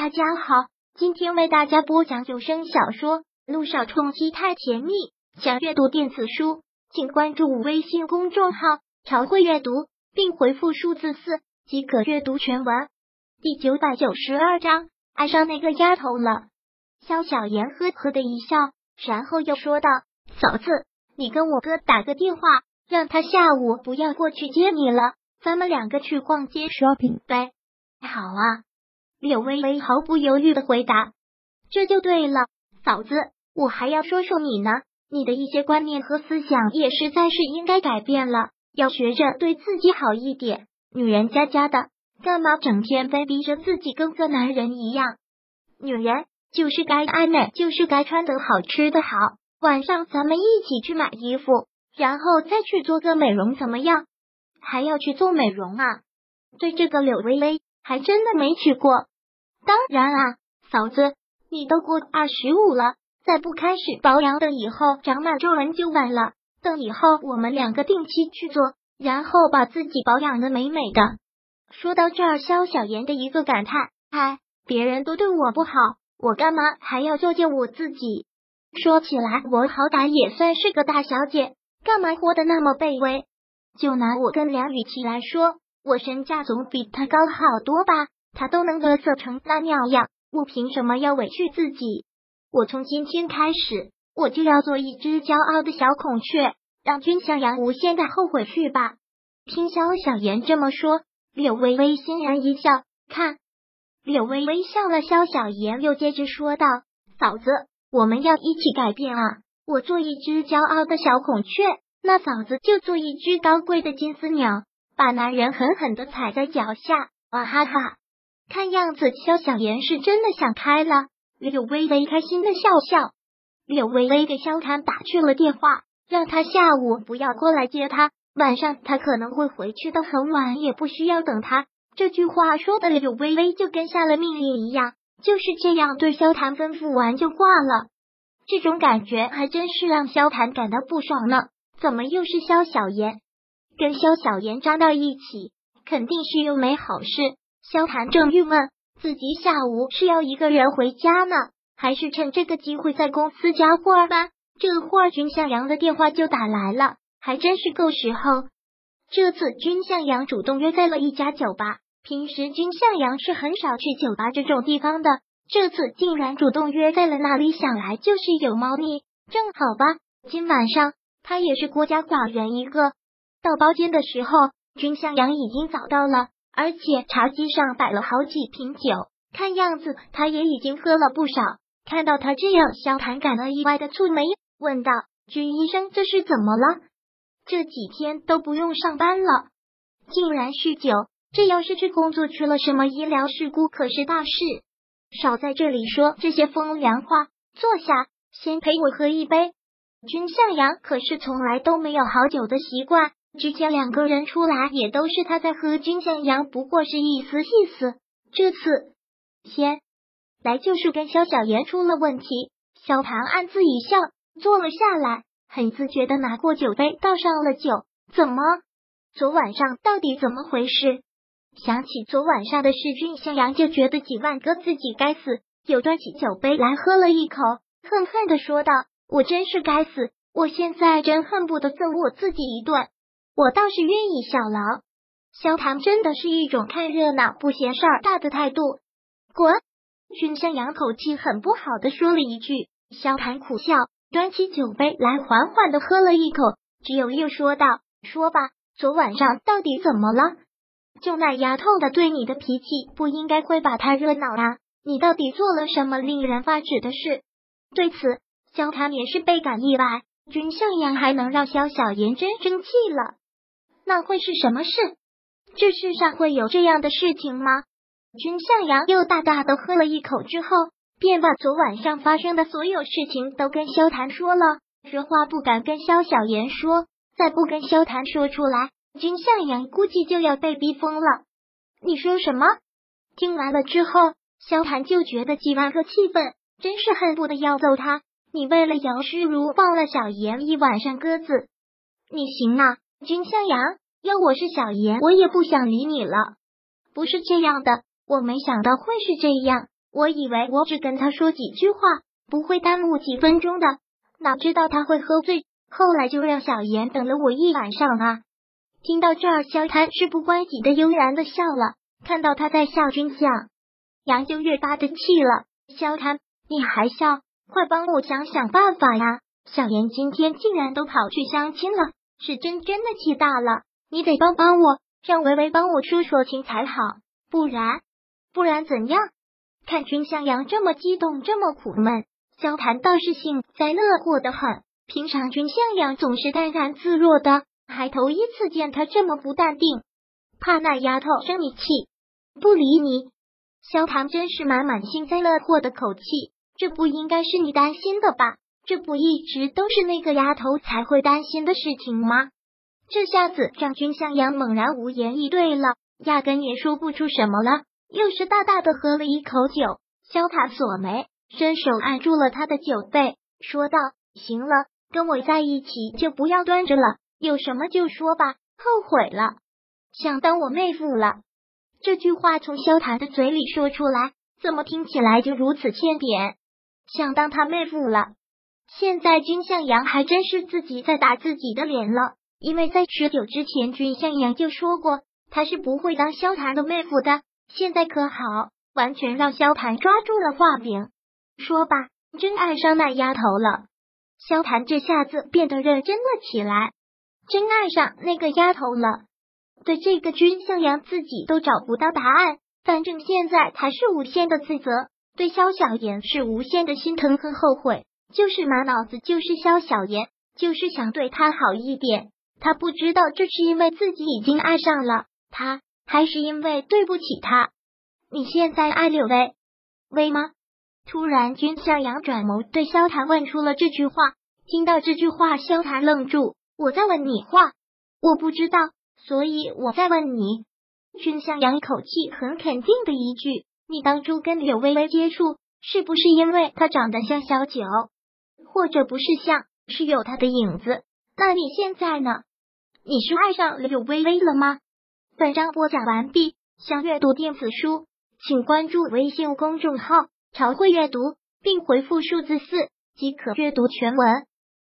大家好，今天为大家播讲有声小说《路上冲击太甜蜜》。想阅读电子书，请关注微信公众号“朝会阅读”，并回复数字四即可阅读全文。第九百九十二章，爱上那个丫头了。肖小妍呵呵的一笑，然后又说道：“嫂子，你跟我哥打个电话，让他下午不要过去接你了，咱们两个去逛街 shopping 呗。”好啊。柳微微毫不犹豫的回答：“这就对了，嫂子，我还要说说你呢。你的一些观念和思想也实在是应该改变了，要学着对自己好一点。女人家家的，干嘛整天非逼着自己跟个男人一样？女人就是该爱美，就是该穿得好，吃得好。晚上咱们一起去买衣服，然后再去做个美容，怎么样？还要去做美容啊？对这个柳微微。”还真的没去过，当然啊，嫂子，你都过二十五了，再不开始保养，等以后长满皱纹就晚了。等以后我们两个定期去做，然后把自己保养的美美的。说到这儿，肖小妍的一个感叹：哎，别人都对我不好，我干嘛还要做救我自己？说起来，我好歹也算是个大小姐，干嘛活得那么卑微？就拿我跟梁雨琪来说。我身价总比她高好多吧？他都能得瑟成那尿样，我凭什么要委屈自己？我从今天开始，我就要做一只骄傲的小孔雀，让君向阳无限的后悔去吧。听萧小言这么说，柳微微欣然一笑。看，柳微微笑了，萧小言又接着说道：“嫂子，我们要一起改变啊！我做一只骄傲的小孔雀，那嫂子就做一只高贵的金丝鸟。”把男人狠狠的踩在脚下，哇哈哈！看样子肖小妍是真的想开了。柳微微开心的笑笑。柳微微给肖谭打去了电话，让他下午不要过来接他，晚上他可能会回去的很晚，也不需要等他。这句话说的柳微微就跟下了命令一样，就是这样对肖谭吩咐完就挂了。这种感觉还真是让肖谭感到不爽呢。怎么又是肖小妍？跟萧小言扎到一起，肯定是又没好事。萧谭正郁闷，自己下午是要一个人回家呢，还是趁这个机会在公司加货吧？这会儿君向阳的电话就打来了，还真是够时候。这次君向阳主动约在了一家酒吧，平时君向阳是很少去酒吧这种地方的，这次竟然主动约在了那里，想来就是有猫腻。正好吧，今晚上他也是孤家寡人一个。到包间的时候，君向阳已经早到了，而且茶几上摆了好几瓶酒，看样子他也已经喝了不少。看到他这样，萧谭感到意外的蹙眉，问道：“君医生，这是怎么了？这几天都不用上班了，竟然酗酒？这要是去工作出了什么医疗事故，可是大事。少在这里说这些风凉话，坐下，先陪我喝一杯。”君向阳可是从来都没有好酒的习惯。之前两个人出来也都是他在喝，君向阳不过是一丝意思。这次先来就是跟萧小言出了问题。萧唐暗自一笑，坐了下来，很自觉的拿过酒杯倒上了酒。怎么？昨晚上到底怎么回事？想起昨晚上的事，君向阳就觉得几万个自己该死，又端起酒杯来喝了一口，恨恨的说道：“我真是该死，我现在真恨不得揍我自己一顿。”我倒是愿意小劳。萧唐真的是一种看热闹不嫌事儿大的态度。滚！君向阳口气很不好的说了一句。萧谭苦笑，端起酒杯来缓缓的喝了一口，只有又说道：“说吧，昨晚上到底怎么了？就那丫头的对你的脾气，不应该会把她惹恼啊！你到底做了什么令人发指的事？”对此，萧谭也是倍感意外。君向阳还能让萧小言真生气了？那会是什么事？这世上会有这样的事情吗？君向阳又大大的喝了一口之后，便把昨晚上发生的所有事情都跟萧谭说了。这话不敢跟萧小言说，再不跟萧谭说出来，君向阳估计就要被逼疯了。你说什么？听完了之后，萧谭就觉得几万个气愤，真是恨不得要揍他。你为了姚诗如放了小言一晚上鸽子，你行啊？君向阳，要我是小妍，我也不想理你了。不是这样的，我没想到会是这样。我以为我只跟他说几句话，不会耽误几分钟的，哪知道他会喝醉，后来就让小严等了我一晚上啊！听到这儿，萧谈事不关己的悠然的笑了。看到他在笑，君相杨就越发的气了。萧谈，你还笑？快帮我想想办法呀！小严今天竟然都跑去相亲了，是真真的气大了。你得帮帮我，让维维帮我说说情才好，不然不然怎样？看君向阳这么激动，这么苦闷，萧谈倒是幸灾乐祸的很。平常君向阳总是淡然自若的，还头一次见他这么不淡定。怕那丫头生你气，不理你。萧谈真是满满幸灾乐祸的口气，这不应该是你担心的吧？这不一直都是那个丫头才会担心的事情吗？这下子让君向阳猛然无言以对了，压根也说不出什么了，又是大大的喝了一口酒。萧塔锁眉，伸手按住了他的酒杯，说道：“行了，跟我在一起就不要端着了，有什么就说吧。后悔了，想当我妹夫了。”这句话从萧塔的嘴里说出来，怎么听起来就如此欠扁？想当他妹夫了。现在君向阳还真是自己在打自己的脸了，因为在十九之前，君向阳就说过他是不会当萧谈的妹夫的。现在可好，完全让萧谈抓住了画柄。说吧，真爱上那丫头了。萧谈这下子变得认真了起来，真爱上那个丫头了。对这个君向阳自己都找不到答案，反正现在他是无限的自责，对萧小言是无限的心疼和后悔。就是满脑子就是萧小言，就是想对他好一点。他不知道这是因为自己已经爱上了他，还是因为对不起他。你现在爱柳薇薇吗？突然，君向阳转眸对萧谈问出了这句话。听到这句话，萧谈愣住。我在问你话，我不知道，所以我在问你。君向阳口气很肯定的一句：你当初跟柳微微接触，是不是因为她长得像小九？或者不是像，是有他的影子。那你现在呢？你是爱上柳微微了吗？本章播讲完毕。想阅读电子书，请关注微信公众号“朝会阅读”，并回复数字四即可阅读全文。